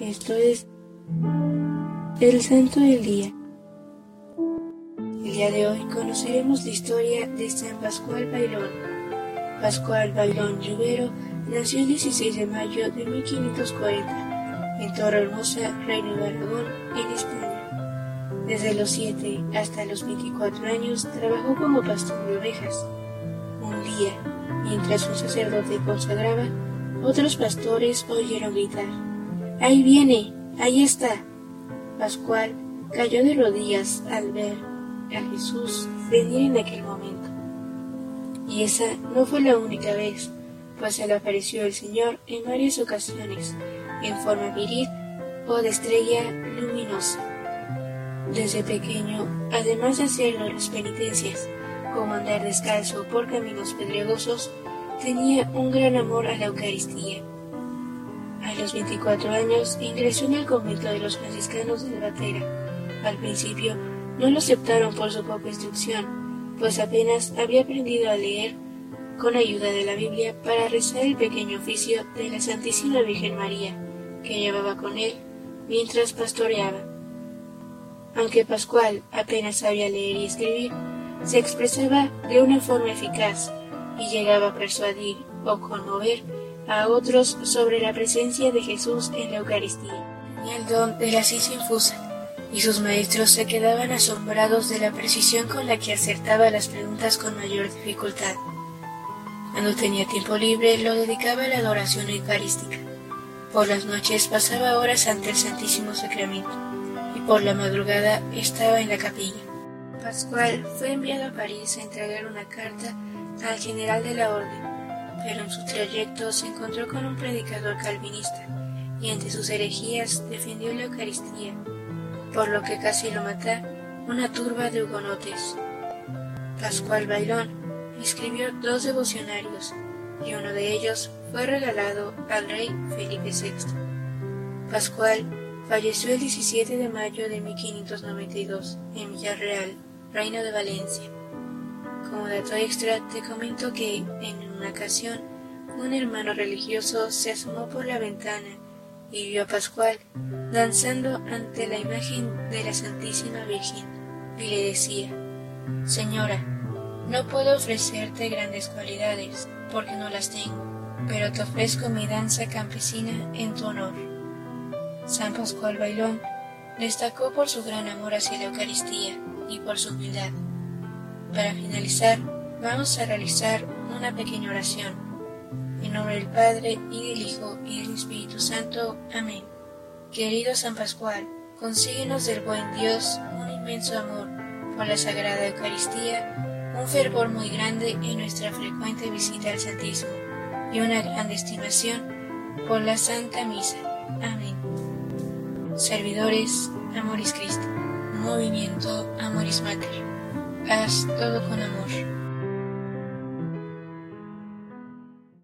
Esto es el Santo del Día. El día de hoy conoceremos la historia de San Pascual Bailón. Pascual Bailón Lluvero nació el 16 de mayo de 1540 en Torrehermosa, Reino de Aragón, en España. Desde los 7 hasta los 24 años trabajó como pastor de ovejas. Un día, mientras un sacerdote consagraba, otros pastores oyeron gritar, ¡Ahí viene! ¡Ahí está! Pascual cayó de rodillas al ver a Jesús venir en aquel momento. Y esa no fue la única vez, pues se le apareció el Señor en varias ocasiones, en forma viril o de estrella luminosa. Desde pequeño, además de hacer las penitencias, como andar descalzo por caminos pedregosos, tenía un gran amor a la Eucaristía. Los 24 años ingresó en el convento de los franciscanos de Batera. Al principio no lo aceptaron por su poca instrucción, pues apenas había aprendido a leer con ayuda de la Biblia para rezar el pequeño oficio de la Santísima Virgen María, que llevaba con él mientras pastoreaba. Aunque Pascual apenas sabía leer y escribir, se expresaba de una forma eficaz y llegaba a persuadir o conmover a otros sobre la presencia de Jesús en la Eucaristía. Tenía el don de la ciencia infusa, y sus maestros se quedaban asombrados de la precisión con la que acertaba las preguntas con mayor dificultad. Cuando tenía tiempo libre lo dedicaba a la adoración eucarística. Por las noches pasaba horas ante el Santísimo Sacramento y por la madrugada estaba en la capilla. Pascual fue enviado a París a entregar una carta al general de la orden, pero en su trayecto se encontró con un predicador calvinista y entre sus herejías defendió la Eucaristía, por lo que casi lo mató una turba de hugonotes. Pascual Bailón escribió dos devocionarios y uno de ellos fue regalado al rey Felipe VI. Pascual falleció el 17 de mayo de 1592 en Villarreal, Reino de Valencia. Como dato extra, te comento que en una ocasión un hermano religioso se asomó por la ventana y vio a Pascual danzando ante la imagen de la Santísima Virgen y le decía, Señora, no puedo ofrecerte grandes cualidades porque no las tengo, pero te ofrezco mi danza campesina en tu honor. San Pascual Bailón destacó por su gran amor hacia la Eucaristía y por su humildad. Para finalizar, vamos a realizar una pequeña oración. En nombre del Padre, y del Hijo, y del Espíritu Santo. Amén. Querido San Pascual, consíguenos del buen Dios un inmenso amor por la Sagrada Eucaristía, un fervor muy grande en nuestra frecuente visita al Santísimo, y una gran estimación por la Santa Misa. Amén. Servidores, Amoris Christi. Movimiento Amoris Mater. Haz todo con amor.